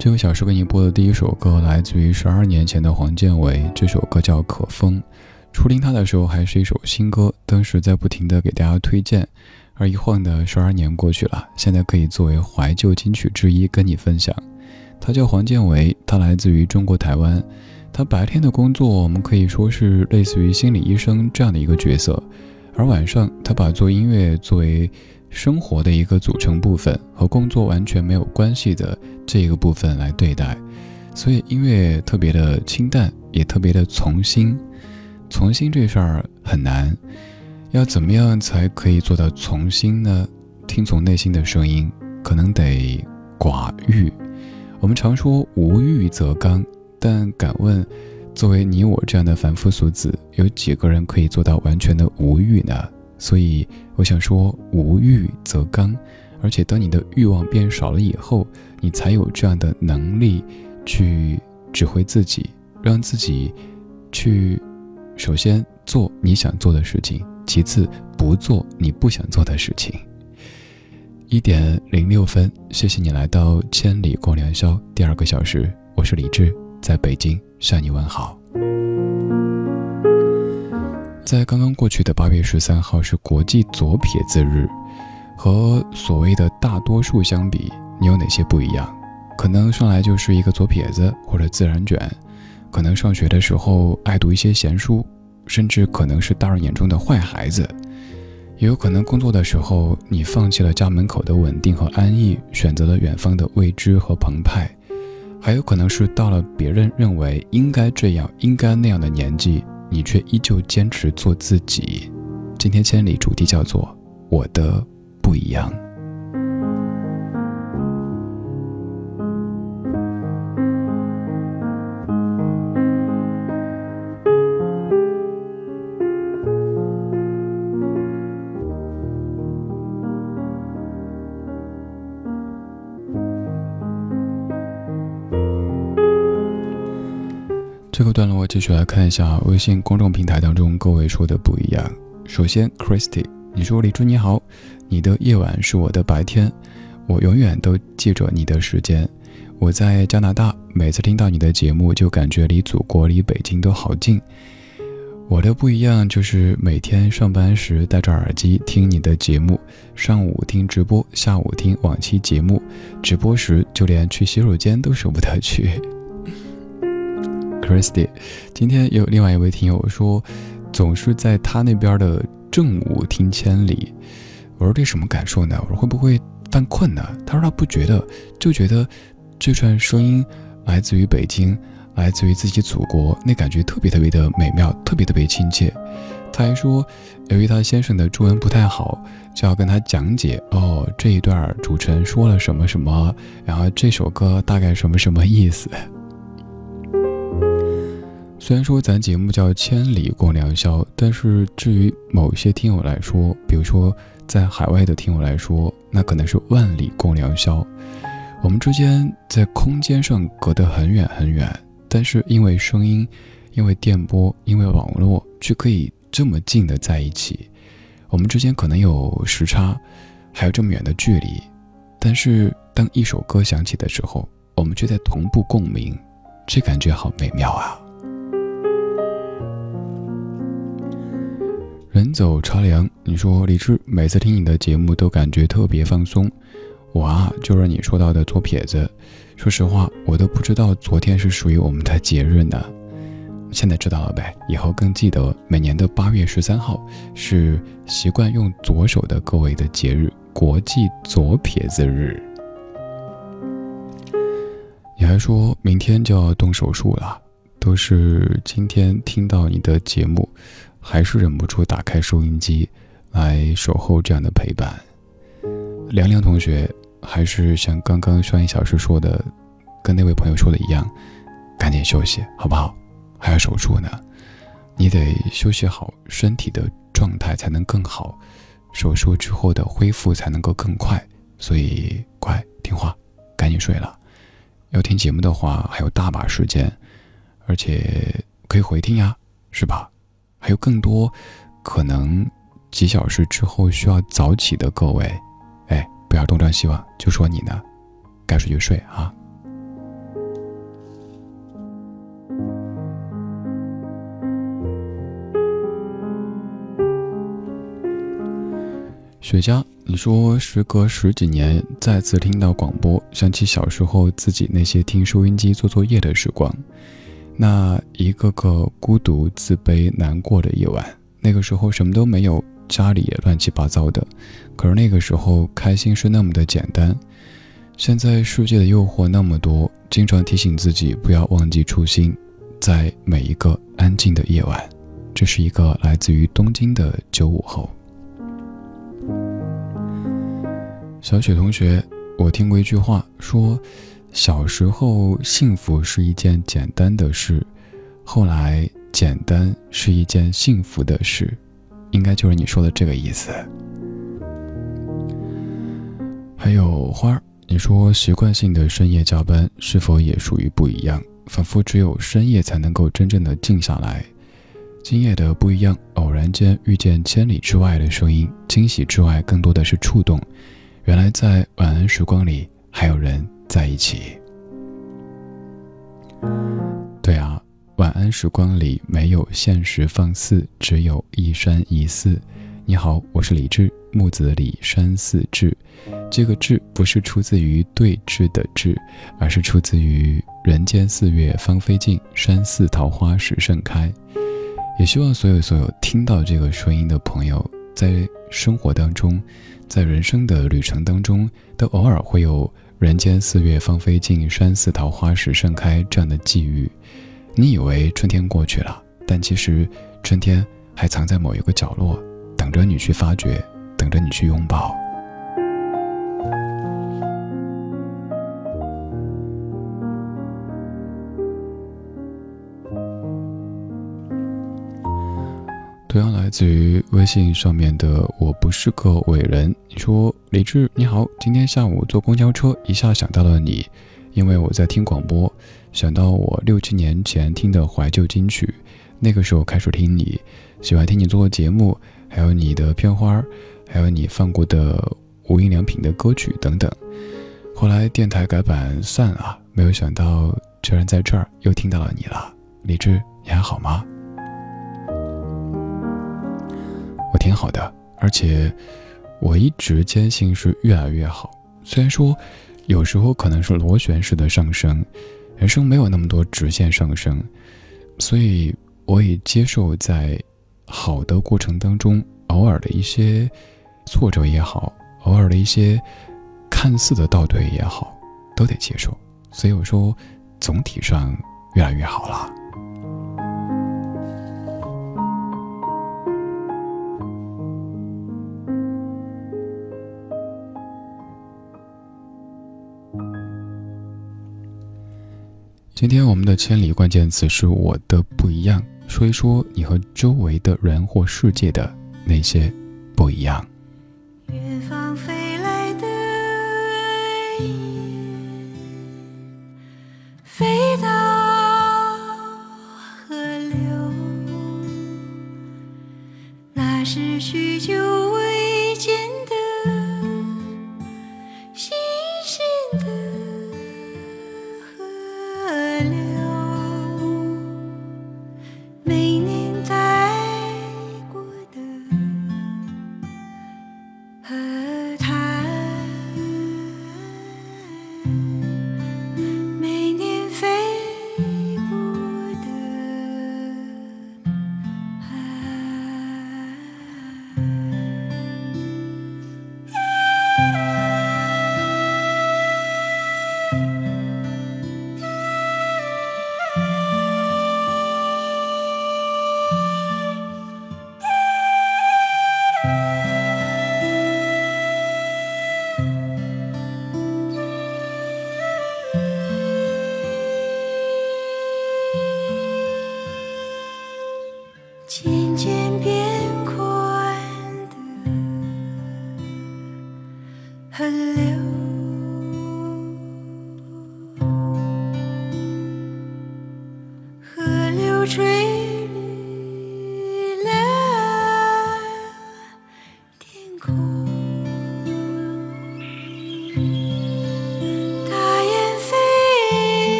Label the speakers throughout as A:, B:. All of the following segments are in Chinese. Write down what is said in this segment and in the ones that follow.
A: 这个小时给你播的第一首歌来自于十二年前的黄建为，这首歌叫《可风》。初听它的时候还是一首新歌，当时在不停的给大家推荐。而一晃的十二年过去了，现在可以作为怀旧金曲之一跟你分享。他叫黄建为，他来自于中国台湾。他白天的工作我们可以说是类似于心理医生这样的一个角色，而晚上他把做音乐作为。生活的一个组成部分和工作完全没有关系的这一个部分来对待，所以音乐特别的清淡，也特别的从心。从心这事儿很难，要怎么样才可以做到从心呢？听从内心的声音，可能得寡欲。我们常说无欲则刚，但敢问，作为你我这样的凡夫俗子，有几个人可以做到完全的无欲呢？所以我想说，无欲则刚，而且当你的欲望变少了以后，你才有这样的能力去指挥自己，让自己去首先做你想做的事情，其次不做你不想做的事情。一点零六分，谢谢你来到千里共良宵第二个小时，我是李志，在北京向你问好。在刚刚过去的八月十三号是国际左撇子日，和所谓的大多数相比，你有哪些不一样？可能上来就是一个左撇子或者自然卷，可能上学的时候爱读一些闲书，甚至可能是大人眼中的坏孩子，也有可能工作的时候你放弃了家门口的稳定和安逸，选择了远方的未知和澎湃，还有可能是到了别人认为应该这样、应该那样的年纪。你却依旧坚持做自己。今天千里主题叫做“我的不一样”。这个段落，继续来看一下微信公众平台当中各位说的不一样。首先，Christy，你说李珠你好，你的夜晚是我的白天，我永远都记着你的时间。我在加拿大，每次听到你的节目，就感觉离祖国、离北京都好近。我的不一样就是每天上班时戴着耳机听你的节目，上午听直播，下午听往期节目，直播时就连去洗手间都舍不得去。Christy，今天有另外一位听友说，总是在他那边的正午听千里。我说这什么感受呢？我说会不会犯困呢？他说他不觉得，就觉得这串声音来自于北京，来自于自己祖国，那感觉特别特别的美妙，特别特别亲切。他还说，由于他先生的中文不太好，就要跟他讲解哦，这一段主持人说了什么什么，然后这首歌大概什么什么意思。虽然说咱节目叫千里共良宵，但是至于某些听友来说，比如说在海外的听友来说，那可能是万里共良宵。我们之间在空间上隔得很远很远，但是因为声音，因为电波，因为网络，却可以这么近的在一起。我们之间可能有时差，还有这么远的距离，但是当一首歌响起的时候，我们却在同步共鸣，这感觉好美妙啊！人走茶凉，你说李志每次听你的节目都感觉特别放松。我啊，就是你说到的左撇子。说实话，我都不知道昨天是属于我们的节日呢。现在知道了呗，以后更记得每年的八月十三号是习惯用左手的各位的节日——国际左撇子日。你还说明天就要动手术了，都是今天听到你的节目。还是忍不住打开收音机，来守候这样的陪伴。凉凉同学，还是像刚刚上一小时说的，跟那位朋友说的一样，赶紧休息，好不好？还要手术呢，你得休息好，身体的状态才能更好，手术之后的恢复才能够更快。所以乖听话，赶紧睡了。要听节目的话，还有大把时间，而且可以回听呀，是吧？还有更多可能几小时之后需要早起的各位。哎不要东张西望就说你呢该睡就睡啊。雪茄你说时隔十几年再次听到广播想起小时候自己那些听收音机做作业的时光那一个个孤独、自卑、难过的夜晚。那个时候什么都没有，家里也乱七八糟的，可是那个时候开心是那么的简单。现在世界的诱惑那么多，经常提醒自己不要忘记初心，在每一个安静的夜晚。这是一个来自于东京的九五后。小雪同学，我听过一句话说，小时候幸福是一件简单的事，后来简单是一件幸福的事，应该就是你说的这个意思。还有花儿。你说习惯性的深夜加班是否也属于不一样？仿佛只有深夜才能够真正的静下来。今夜的不一样，偶然间遇见千里之外的声音，惊喜之外更多的是触动。原来在晚安时光里还有人在一起。对啊，晚安时光里没有现实放肆，只有一山一寺。你好，我是李志，木子李山寺志。这个“志”不是出自于对峙的“志”，而是出自于“人间四月芳菲尽，山寺桃花始盛开”。也希望所有所有听到这个声音的朋友，在生活当中，在人生的旅程当中，都偶尔会有“人间四月芳菲尽，山寺桃花始盛开”这样的际遇。你以为春天过去了，但其实春天还藏在某一个角落。等着你去发掘，等着你去拥抱。同样来自于微信上面的“我不是个伟人”，你说李志你好，今天下午坐公交车，一下想到了你，因为我在听广播，想到我六七年前听的怀旧金曲，那个时候开始听你，喜欢听你做的节目。还有你的片花，还有你放过的无印良品的歌曲等等。后来电台改版散了，没有想到居然在这儿又听到了你了。李志，你还好吗？挺好的，而且我一直坚信是越来越好。虽然说有时候可能是螺旋式的上升，人生没有那么多直线上升，所以我也接受在。好的过程当中，偶尔的一些挫折也好，偶尔的一些看似的倒退也好，都得接受。所以我说，总体上越来越好了。今天我们的千里关键词是我的不一样。说一说你和周围的人或世界的那些不一样。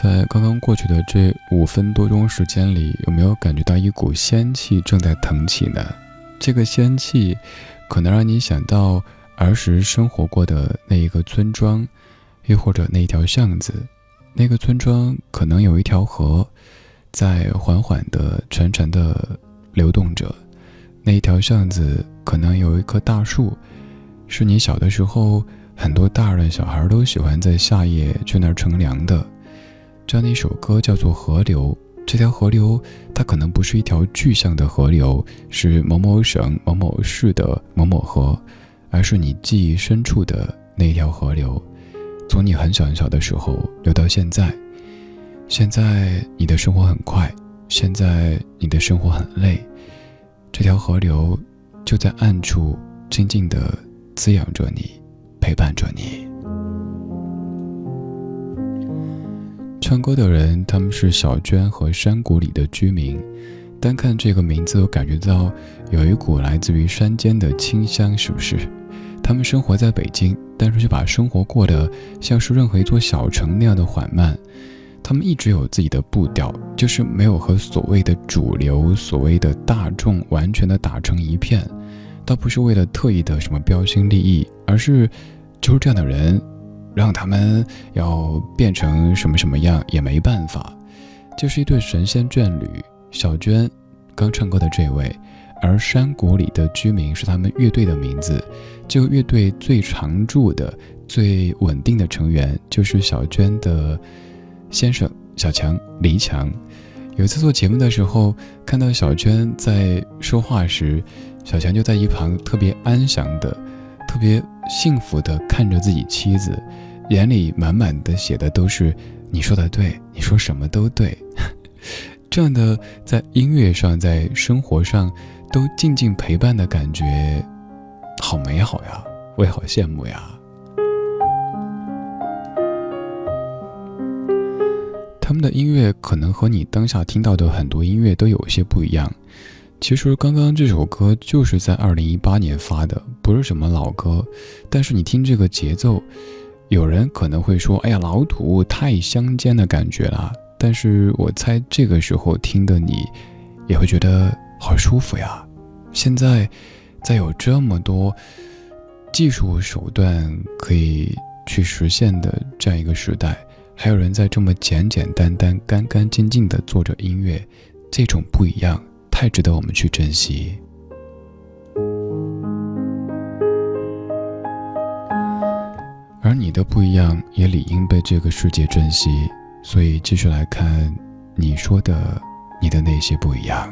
A: 在刚刚过去的这五分多钟时间里，有没有感觉到一股仙气正在腾起呢？这个仙气，可能让你想到儿时生活过的那一个村庄，又或者那一条巷子。那个村庄可能有一条河，在缓缓的、潺潺的流动着。那一条巷子可能有一棵大树，是你小的时候很多大人小孩都喜欢在夏夜去那儿乘凉的。这样的一首歌叫做《河流》，这条河流它可能不是一条具象的河流，是某某省某某市的某某河，而是你记忆深处的那条河流，从你很小很小的时候流到现在。现在你的生活很快，现在你的生活很累，这条河流就在暗处静静地滋养着你，陪伴着你。唱歌的人，他们是小娟和山谷里的居民。单看这个名字，我感觉到有一股来自于山间的清香，是不是？他们生活在北京，但是却把生活过得像是任何一座小城那样的缓慢。他们一直有自己的步调，就是没有和所谓的主流、所谓的大众完全的打成一片。倒不是为了特意的什么标新立异，而是就是这样的人。让他们要变成什么什么样也没办法，就是一对神仙眷侣。小娟刚唱歌的这位，而山谷里的居民是他们乐队的名字。这个乐队最常驻的、最稳定的成员就是小娟的先生小强黎强。有一次做节目的时候，看到小娟在说话时，小强就在一旁特别安详的、特别幸福的看着自己妻子。眼里满满的写的都是你说的对，你说什么都对，这样的在音乐上，在生活上都静静陪伴的感觉，好美好呀，我也好羡慕呀。他们的音乐可能和你当下听到的很多音乐都有些不一样。其实刚刚这首歌就是在二零一八年发的，不是什么老歌，但是你听这个节奏。有人可能会说：“哎呀，老土，太乡间的感觉了。”但是我猜这个时候听的你，也会觉得好舒服呀。现在，在有这么多技术手段可以去实现的这样一个时代，还有人在这么简简单单、干干净净的做着音乐，这种不一样，太值得我们去珍惜。而你的不一样也理应被这个世界珍惜，所以继续来看你说的你的那些不一样。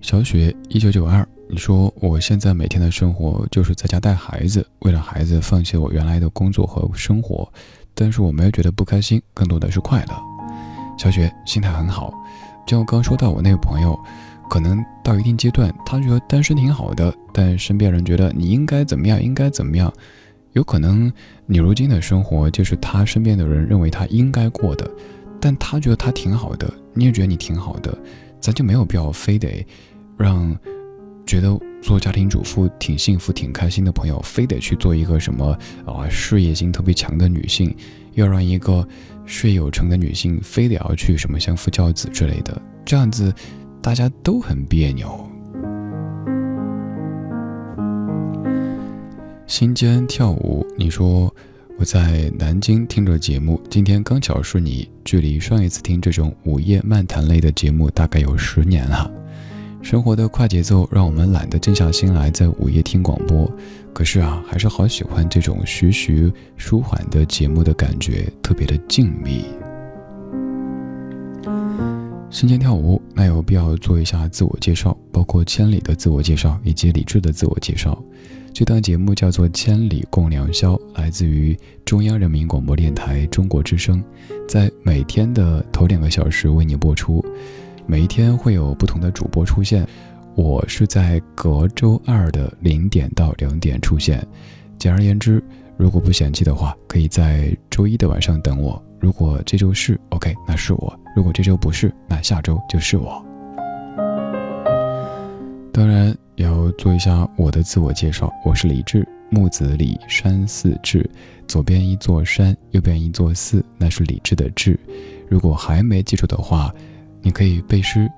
A: 小雪一九九二，你说我现在每天的生活就是在家带孩子，为了孩子放弃我原来的工作和生活，但是我没有觉得不开心，更多的是快乐。小雪心态很好，就像刚说到我那个朋友。可能到一定阶段，他觉得单身挺好的，但身边人觉得你应该怎么样，应该怎么样。有可能你如今的生活就是他身边的人认为他应该过的，但他觉得他挺好的，你也觉得你挺好的，咱就没有必要非得让觉得做家庭主妇挺幸福、挺开心的朋友，非得去做一个什么啊事业心特别强的女性，要让一个事业有成的女性非得要去什么相夫教子之类的，这样子。大家都很别扭。心间跳舞，你说我在南京听着节目，今天刚巧是你距离上一次听这种午夜漫谈类的节目大概有十年了。生活的快节奏让我们懒得静下心来在午夜听广播，可是啊，还是好喜欢这种徐徐舒缓的节目的感觉，特别的静谧。心间跳舞，那有必要做一下自我介绍，包括千里的自我介绍以及李智的自我介绍。这档节目叫做《千里共良宵》，来自于中央人民广播电台中国之声，在每天的头两个小时为你播出。每一天会有不同的主播出现，我是在隔周二的零点到两点出现。简而言之，如果不嫌弃的话，可以在周一的晚上等我。如果这周是 OK，那是我；如果这周不是，那下周就是我。当然要做一下我的自我介绍，我是李志，木子李山寺志，左边一座山，右边一座寺，那是李治的治。如果还没记住的话，你可以背诗：“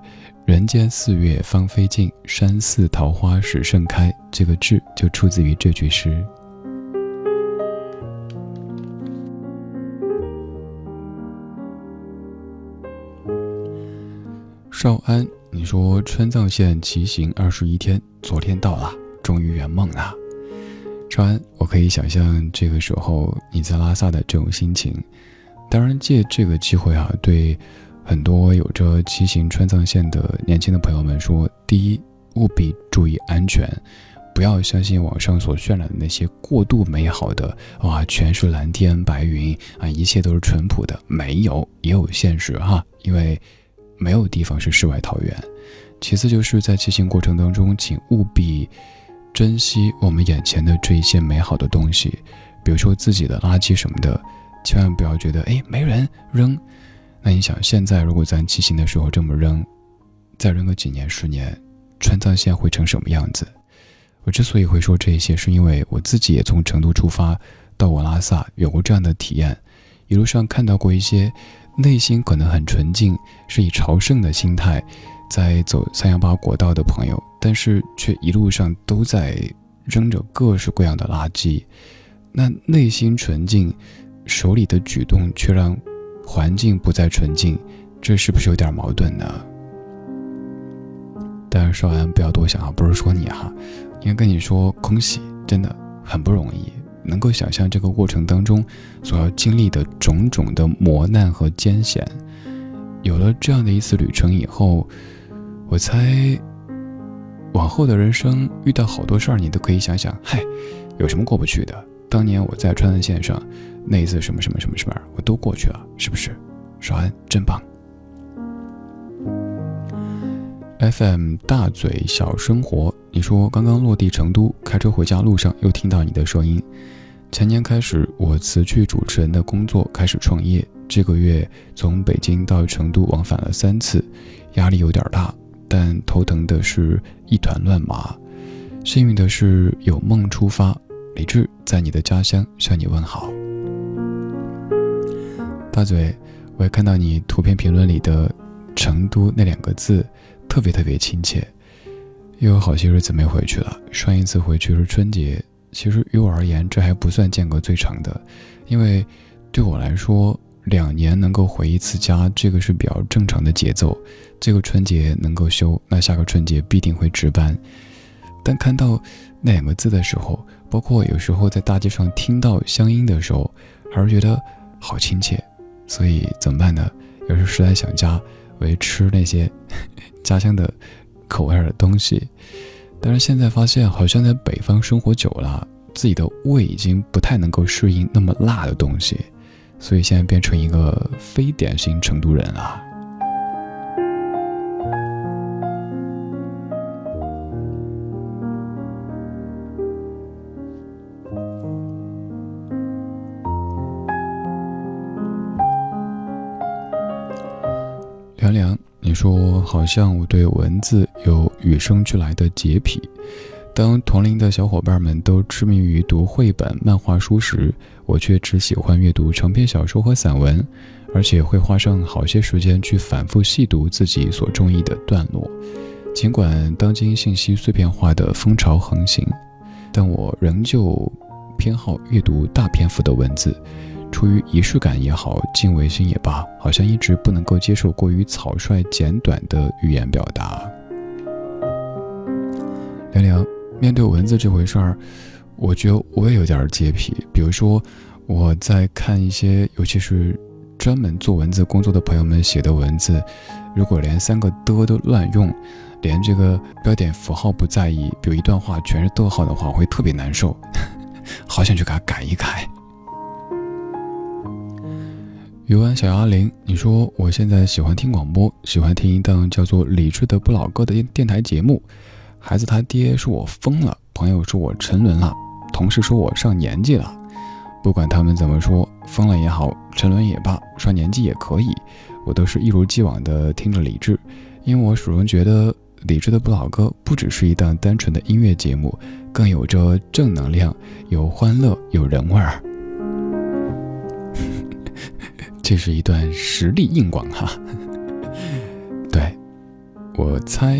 A: 人间四月芳菲尽，山寺桃花始盛开。”这个志就出自于这句诗。少安，你说川藏线骑行二十一天，昨天到了，终于圆梦了。少安，我可以想象这个时候你在拉萨的这种心情。当然，借这个机会啊，对很多有着骑行川藏线的年轻的朋友们说：第一，务必注意安全，不要相信网上所渲染的那些过度美好的哇，全是蓝天白云啊，一切都是淳朴的。没有，也有现实哈，因为。没有地方是世外桃源。其次，就是在骑行过程当中，请务必珍惜我们眼前的这一些美好的东西，比如说自己的垃圾什么的，千万不要觉得哎没人扔。那你想，现在如果咱骑行的时候这么扔，再扔个几年十年，川藏线会成什么样子？我之所以会说这些，是因为我自己也从成都出发到我拉萨有过这样的体验，一路上看到过一些。内心可能很纯净，是以朝圣的心态在走三幺八国道的朋友，但是却一路上都在扔着各式各样的垃圾。那内心纯净，手里的举动却让环境不再纯净，这是不是有点矛盾呢？但是说完不要多想啊，不是说你哈，应该跟你说恭喜，真的很不容易。能够想象这个过程当中所要经历的种种的磨难和艰险，有了这样的一次旅程以后，我猜往后的人生遇到好多事儿，你都可以想想，嗨，有什么过不去的？当年我在川藏线上那一次什么什么什么什么，我都过去了，是不是？少安真棒。FM 大嘴小生活，你说刚刚落地成都，开车回家路上又听到你的声音。前年开始，我辞去主持人的工作，开始创业。这个月从北京到成都往返了三次，压力有点大，但头疼的是一团乱麻。幸运的是有梦出发，李志在你的家乡向你问好。大嘴，我也看到你图片评论里的“成都”那两个字。特别特别亲切，又有好些日子没回去了。上一次回去是春节，其实于我而言，这还不算间隔最长的，因为对我来说，两年能够回一次家，这个是比较正常的节奏。这个春节能够休，那下个春节必定会值班。但看到那两个字的时候，包括有时候在大街上听到乡音的时候，还是觉得好亲切。所以怎么办呢？有时实在想家，我会吃那些。家乡的口味的东西，但是现在发现，好像在北方生活久了，自己的胃已经不太能够适应那么辣的东西，所以现在变成一个非典型成都人了。凉凉。你说好像我对文字有与生俱来的洁癖，当同龄的小伙伴们都痴迷于读绘本、漫画书时，我却只喜欢阅读长篇小说和散文，而且会花上好些时间去反复细读自己所中意的段落。尽管当今信息碎片化的风潮横行，但我仍旧偏好阅读大篇幅的文字。出于仪式感也好，敬畏心也罢，好像一直不能够接受过于草率简短的语言表达。凉凉，面对文字这回事儿，我觉得我也有点洁癖。比如说，我在看一些，尤其是专门做文字工作的朋友们写的文字，如果连三个的都乱用，连这个标点符号不在意，比如一段话全是逗号的话，我会特别难受，好想去给它改一改。游玩小鸭铃，你说我现在喜欢听广播，喜欢听一档叫做《理智的不老歌》的电电台节目。孩子他爹说我疯了，朋友说我沉沦了，同事说我上年纪了。不管他们怎么说，疯了也好，沉沦也罢，上年纪也可以，我都是一如既往的听着理智，因为我始终觉得理智的不老歌不只是一档单纯的音乐节目，更有着正能量，有欢乐，有人味儿。这是一段实力硬广哈。对，我猜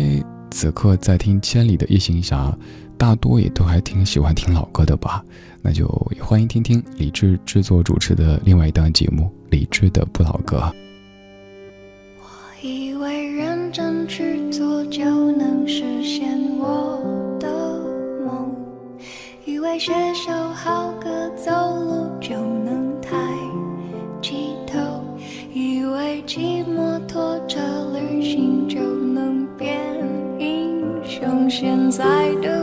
A: 此刻在听《千里的夜行侠》，大多也都还挺喜欢听老歌的吧？那就欢迎听听李志制作主持的另外一档节目《李志的不老歌》。
B: 我以为认真去做就能实现我的梦，以为写首雄，现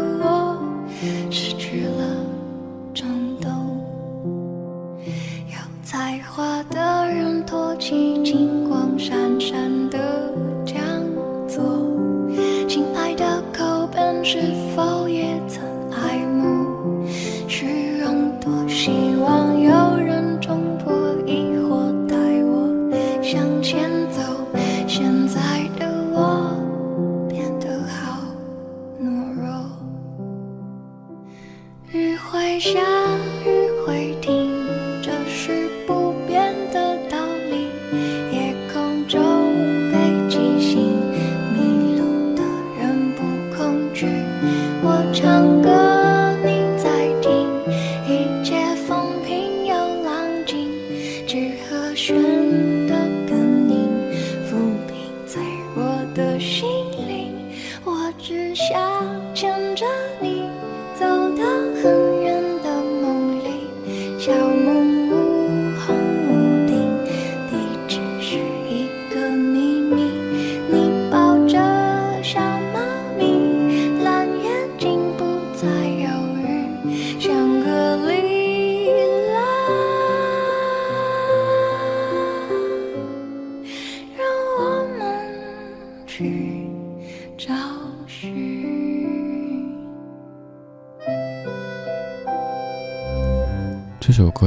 B: 只想牵着你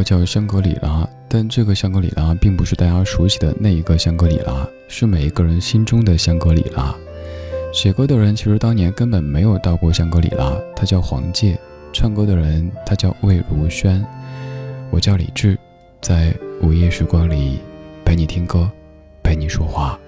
A: 叫《香格里拉》，但这个香格里拉并不是大家熟悉的那一个香格里拉，是每一个人心中的香格里拉。写歌的人其实当年根本没有到过香格里拉，他叫黄介；唱歌的人他叫魏如萱。我叫李志，在午夜时光里陪你听歌，陪你说话。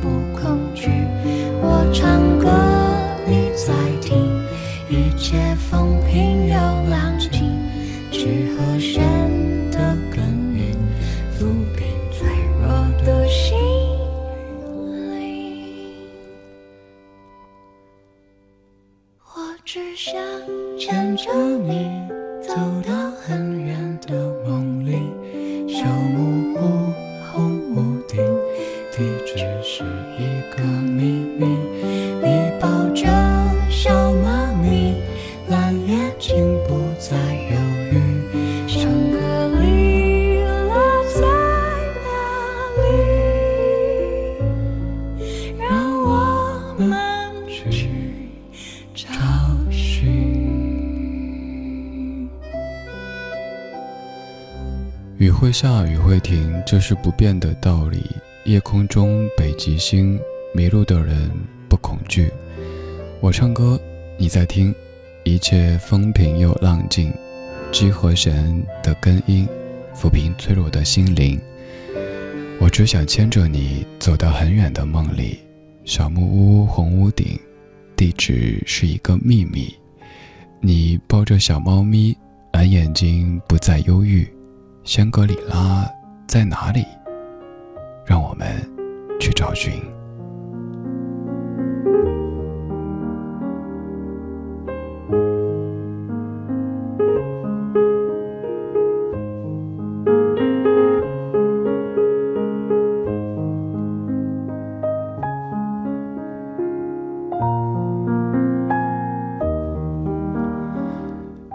B: 不是不
A: 变的道理。夜空中北极星，迷路的人不恐惧。我唱歌，你在听，一切风平又浪静。G 和弦的根音，抚平脆弱的心灵。我只想牵着你走到很远的梦里，小木屋红屋顶，地址是一个秘密。你抱着小猫咪，蓝眼睛不再忧郁。香格里拉在哪里？让我们去找寻。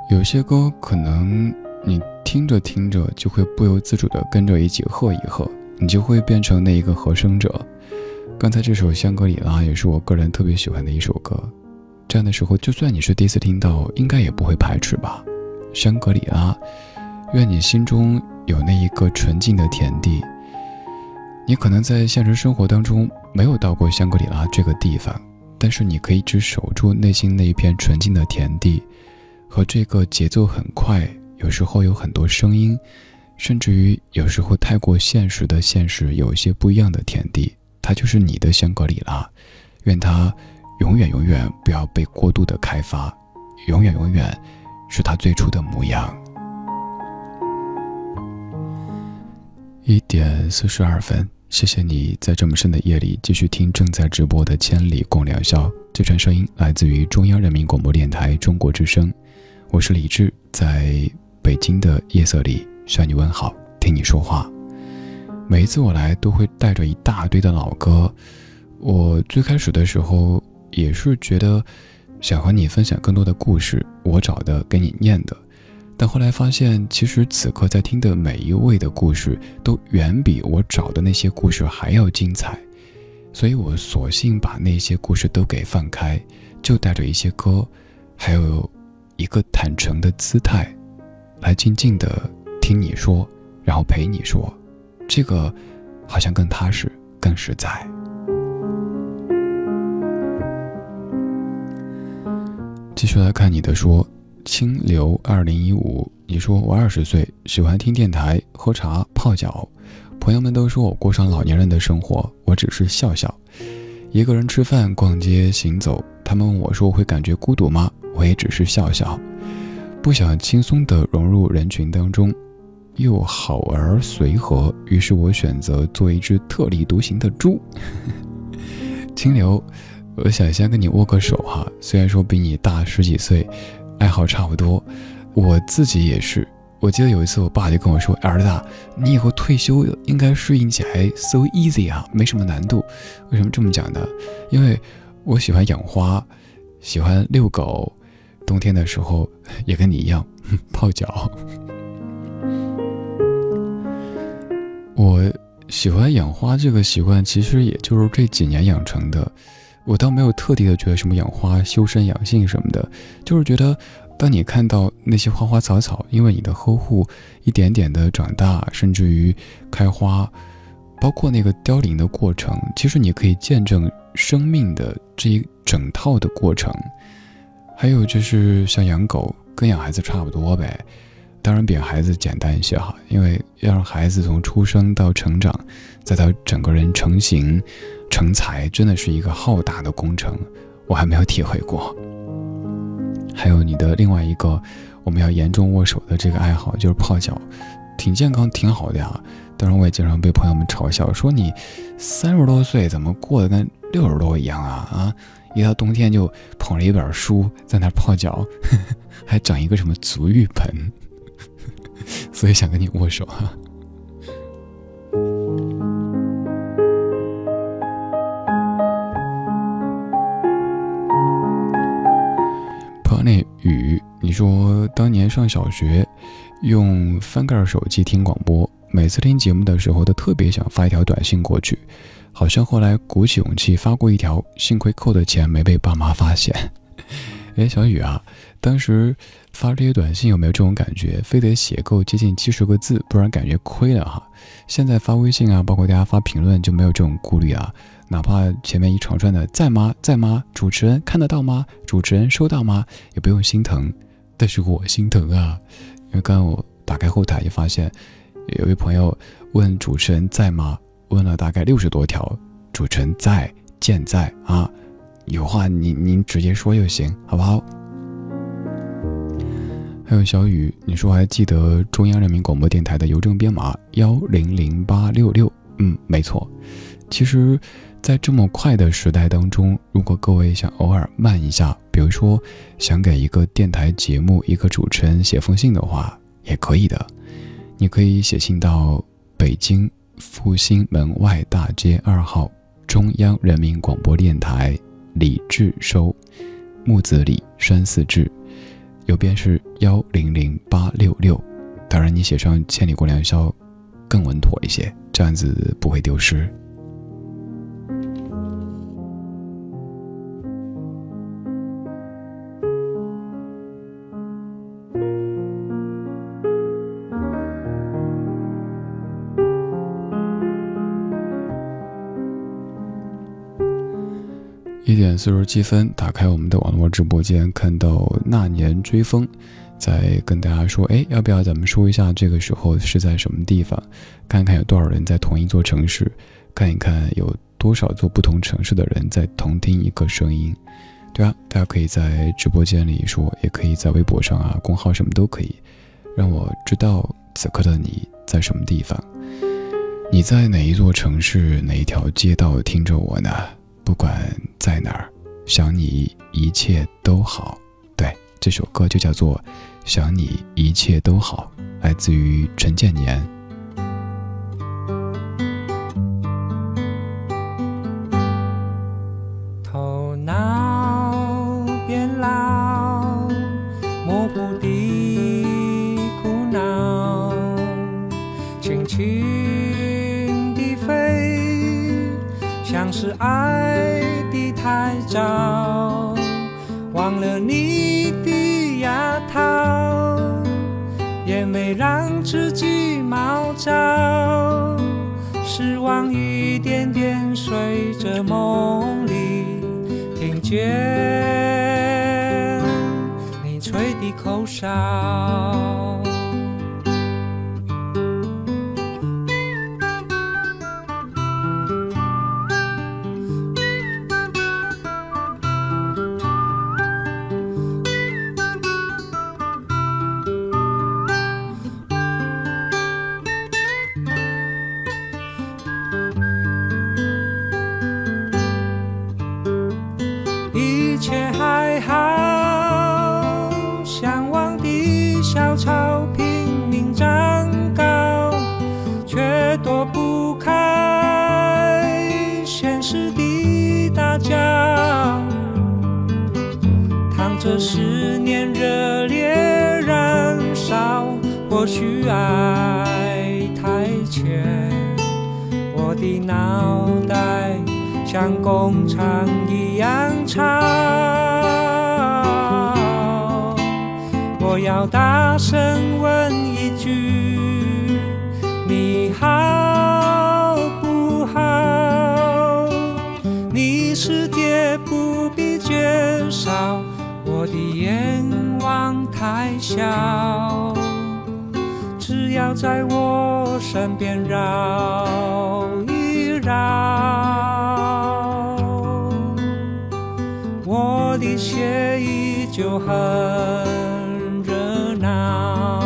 A: 有些歌可能你听着听着就会不由自主的跟着一起和一和，你就会变成那一个和声者。刚才这首《香格里拉》也是我个人特别喜欢的一首歌。这样的时候，就算你是第一次听到，应该也不会排斥吧？香格里拉，愿你心中有那一个纯净的田地。你可能在现实生活当中没有到过香格里拉这个地方，但是你可以一直守住内心那一片纯净的田地，和这个节奏很快，有时候有很多声音，甚至于有时候太过现实的现实有一些不一样的天地，它就是你的香格里拉。愿它。永远永远不要被过度的开发，永远永远是他最初的模样。一点四十二分，谢谢你在这么深的夜里继续听正在直播的《千里共良宵》。这串声音来自于中央人民广播电台中国之声，我是李志，在北京的夜色里向你问好，听你说话。每一次我来都会带着一大堆的老歌，我最开始的时候。也是觉得想和你分享更多的故事，我找的给你念的，但后来发现，其实此刻在听的每一位的故事，都远比我找的那些故事还要精彩，所以我索性把那些故事都给放开，就带着一些歌，还有一个坦诚的姿态，来静静的听你说，然后陪你说，这个好像更踏实，更实在。继续来看你的说，清流二零一五，你说我二十岁，喜欢听电台、喝茶、泡脚，朋友们都说我过上老年人的生活，我只是笑笑。一个人吃饭、逛街、行走，他们问我说会感觉孤独吗？我也只是笑笑，不想轻松地融入人群当中，又好而随和，于是我选择做一只特立独行的猪。清流。我想先跟你握个手哈，虽然说比你大十几岁，爱好差不多，我自己也是。我记得有一次，我爸就跟我说：“儿子，你以后退休应该适应起来 so easy 啊，没什么难度。”为什么这么讲呢？因为我喜欢养花，喜欢遛狗，冬天的时候也跟你一样 泡脚。我喜欢养花这个习惯，其实也就是这几年养成的。我倒没有特地的觉得什么养花修身养性什么的，就是觉得，当你看到那些花花草草因为你的呵护一点点的长大，甚至于开花，包括那个凋零的过程，其实你可以见证生命的这一整套的过程。还有就是像养狗，跟养孩子差不多呗，当然比孩子简单一些哈，因为要让孩子从出生到成长，再到整个人成型。成才真的是一个浩大的工程，我还没有体会过。还有你的另外一个我们要严重握手的这个爱好，就是泡脚，挺健康，挺好的呀。当然，我也经常被朋友们嘲笑，说你三十多岁怎么过得跟六十多一样啊？啊，一到冬天就捧着一本书在那泡脚，还整一个什么足浴盆，所以想跟你握手哈。那雨，你说当年上小学，用翻盖手机听广播，每次听节目的时候都特别想发一条短信过去，好像后来鼓起勇气发过一条，幸亏扣的钱没被爸妈发现。哎，小雨啊，当时发这些短信有没有这种感觉？非得写够接近七十个字，不然感觉亏了哈。现在发微信啊，包括大家发评论就没有这种顾虑啊。哪怕前面一长串的在吗在吗？主持人看得到吗？主持人收到吗？也不用心疼，但是我心疼啊！因为刚刚我打开后台就发现，有位朋友问主持人在吗？问了大概六十多条，主持人在，健在啊！有话您您直接说就行，好不好？还有小雨，你说还记得中央人民广播电台的邮政编码幺零零八六六？嗯，没错，其实。在这么快的时代当中，如果各位想偶尔慢一下，比如说想给一个电台节目、一个主持人写封信的话，也可以的。你可以写信到北京复兴门外大街二号中央人民广播电台李志收，木子李山四志，邮编是幺零零八六六。当然，你写上“千里共良宵”更稳妥一些，这样子不会丢失。四十七分，打开我们的网络直播间，看到那年追风，在跟大家说：“哎，要不要咱们说一下这个时候是在什么地方？看看有多少人在同一座城市，看一看有多少座不同城市的人在同听一个声音。”对啊，大家可以在直播间里说，也可以在微博上啊，公号什么都可以，让我知道此刻的你在什么地方，你在哪一座城市，哪一条街道听着我呢？不管在哪儿，想你一切都好。对，这首歌就叫做《想你一切都好》，来自于陈建年。
C: 像工厂一样吵。我要大声问一句：你好不好？你是爹不必介绍。我的愿望太小，只要在我身边绕一绕，却依旧很热闹。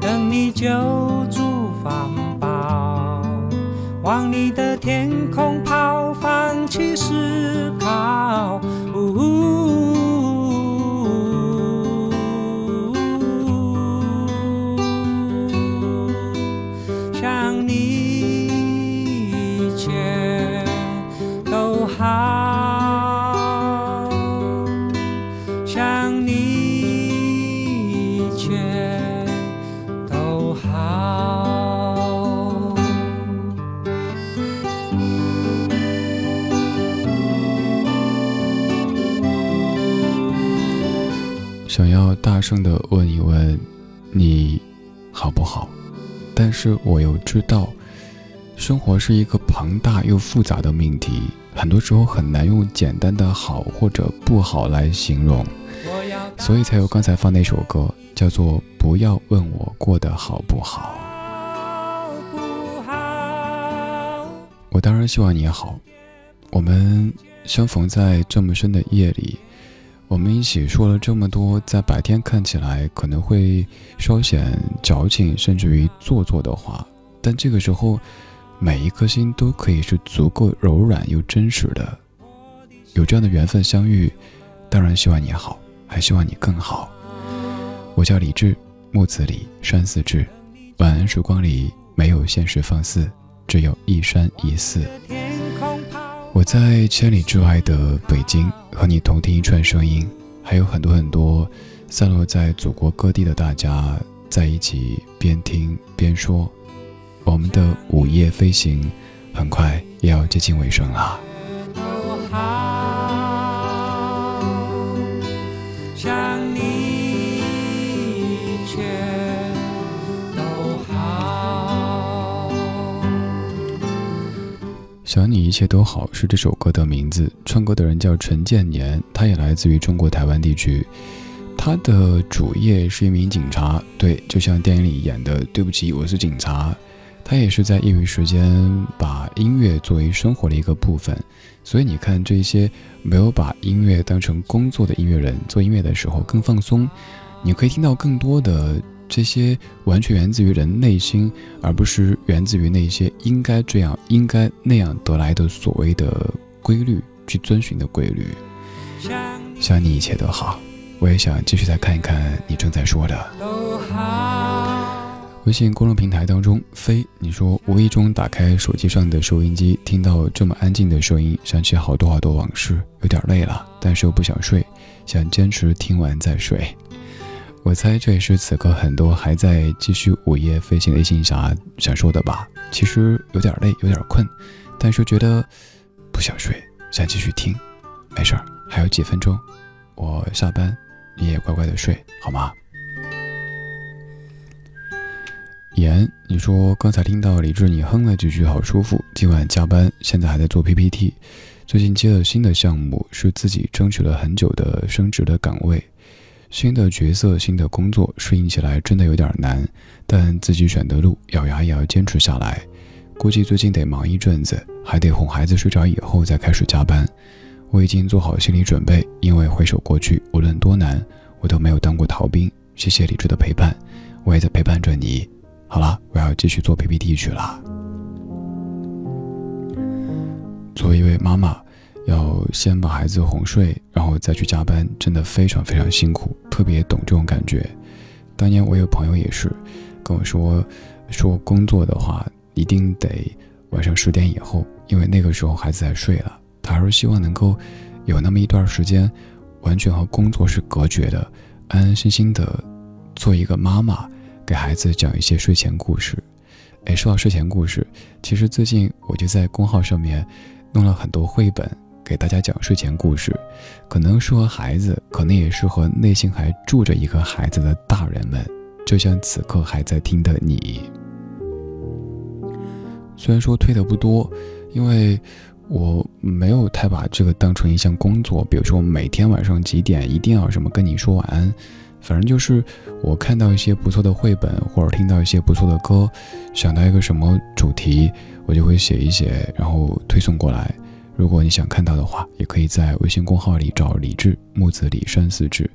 C: 等你
A: 就声的问一问，你好不好？但是我又知道，生活是一个庞大又复杂的命题，很多时候很难用简单的好或者不好来形容，所以才有刚才放那首歌，叫做《不要问我过得好不好》。我当然希望你好，我们相逢在这么深的夜里。我们一起说了这么多，在白天看起来可能会稍显矫情，甚至于做作的话，但这个时候，每一颗心都可以是足够柔软又真实的。有这样的缘分相遇，当然希望你好，还希望你更好。我叫李志，木子李，山寺志。晚安，曙光里没有现实放肆，只有一山一寺。我在千里之外的北京和你同听一串声音，还有很多很多散落在祖国各地的大家在一起边听边说。我们的午夜飞行很快也要接近尾声了。想你一切都好是这首歌的名字，唱歌的人叫陈建年，他也来自于中国台湾地区。他的主业是一名警察，对，就像电影里演的。对不起，我是警察。他也是在业余时间把音乐作为生活的一个部分。所以你看，这些没有把音乐当成工作的音乐人，做音乐的时候更放松。你可以听到更多的。这些完全源自于人内心，而不是源自于那些应该这样、应该那样得来的所谓的规律，去遵循的规律。想你一切都好，我也想继续再看一看你正在说的。微信公众平台当中，飞，你说无意中打开手机上的收音机，听到这么安静的声音，想起好多好多往事，有点累了，但是又不想睡，想坚持听完再睡。我猜这也是此刻很多还在继续午夜飞行的异性侠想说的吧。其实有点累，有点困，但是觉得不想睡，想继续听。没事儿，还有几分钟，我下班，你也乖乖的睡好吗？言，你说刚才听到李志你哼了几句，好舒服。今晚加班，现在还在做 PPT。最近接了新的项目，是自己争取了很久的升职的岗位。新的角色，新的工作，适应起来真的有点难，但自己选的路，咬牙也要坚持下来。估计最近得忙一阵子，还得哄孩子睡着以后再开始加班。我已经做好心理准备，因为回首过去，无论多难，我都没有当过逃兵。谢谢理智的陪伴，我也在陪伴着你。好了，我要继续做 PPT 去了。作为一位妈妈。要先把孩子哄睡，然后再去加班，真的非常非常辛苦，特别懂这种感觉。当年我有朋友也是跟我说，说工作的话一定得晚上十点以后，因为那个时候孩子在睡了。他说希望能够有那么一段时间，完全和工作是隔绝的，安安心心的做一个妈妈，给孩子讲一些睡前故事。哎，说到睡前故事，其实最近我就在公号上面弄了很多绘本。给大家讲睡前故事，可能适合孩子，可能也适合内心还住着一个孩子的大人们，就像此刻还在听的你。虽然说推的不多，因为我没有太把这个当成一项工作，比如说每天晚上几点一定要什么跟你说晚安，反正就是我看到一些不错的绘本，或者听到一些不错的歌，想到一个什么主题，我就会写一写，然后推送过来。如果你想看到的话，也可以在微信公号里找李志木子李山四志，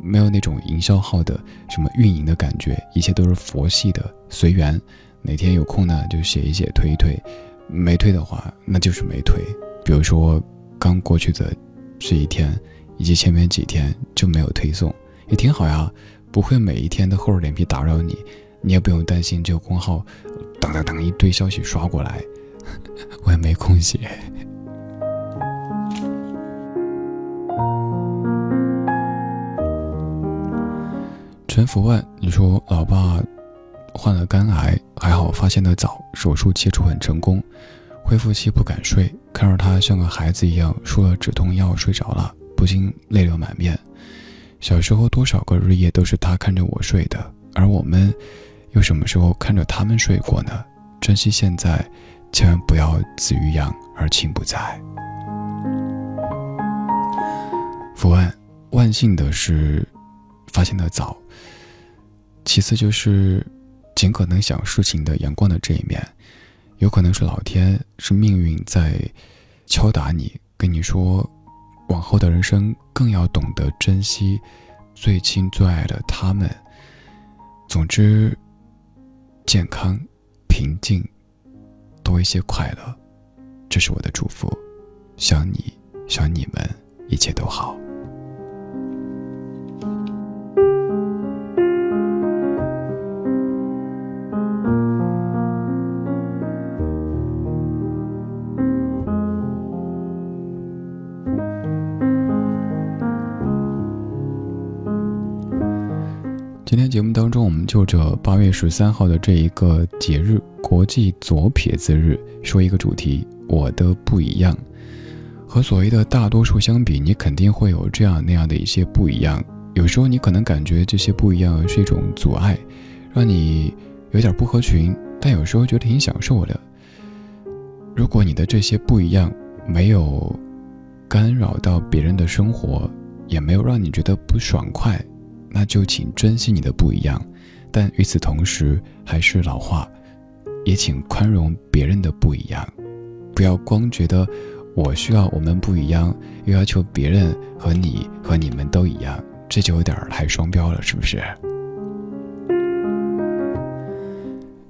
A: 没有那种营销号的什么运营的感觉，一切都是佛系的随缘。哪天有空呢，就写一写推一推；没推的话，那就是没推。比如说刚过去的这一天，以及前面几天就没有推送，也挺好呀，不会每一天都厚着脸皮打扰你，你也不用担心这个公号 当当当一堆消息刷过来，我也没空写。陈福万，你说老爸患了肝癌，还好发现的早，手术切除很成功，恢复期不敢睡，看着他像个孩子一样输了止痛药睡着了，不禁泪流满面。小时候多少个日夜都是他看着我睡的，而我们又什么时候看着他们睡过呢？珍惜现在，千万不要子欲养而亲不在。福万，万幸的是发现的早。其次就是，尽可能想事情的阳光的这一面，有可能是老天是命运在敲打你，跟你说，往后的人生更要懂得珍惜最亲最爱的他们。总之，健康、平静，多一些快乐，这是我的祝福。想你，想你们，一切都好。今天节目当中，我们就着八月十三号的这一个节日——国际左撇子日，说一个主题：我的不一样。和所谓的大多数相比，你肯定会有这样那样的一些不一样。有时候你可能感觉这些不一样是一种阻碍，让你有点不合群，但有时候觉得挺享受的。如果你的这些不一样没有干扰到别人的生活，也没有让你觉得不爽快。那就请珍惜你的不一样，但与此同时，还是老话，也请宽容别人的不一样，不要光觉得我需要我们不一样，又要求别人和你和你们都一样，这就有点太双标了，是不是？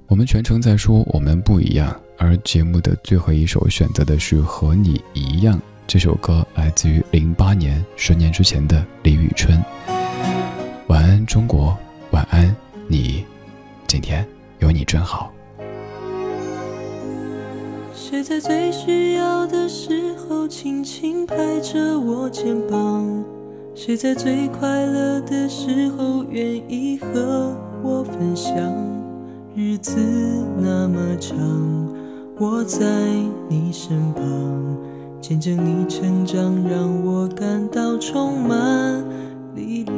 A: 我们全程在说我们不一样，而节目的最后一首选择的是和你一样这首歌，来自于零八年，十年之前的李宇春。晚安，中国，晚安，你。今天有你真好。
D: 谁在最需要的时候轻轻拍着我肩膀？谁在最快乐的时候愿意和我分享？日子那么长，我在你身旁，见证你成长，让我感到充满力量。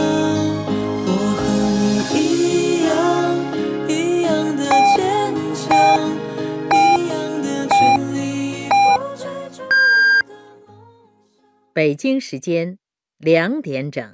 E: 北京时间两点整。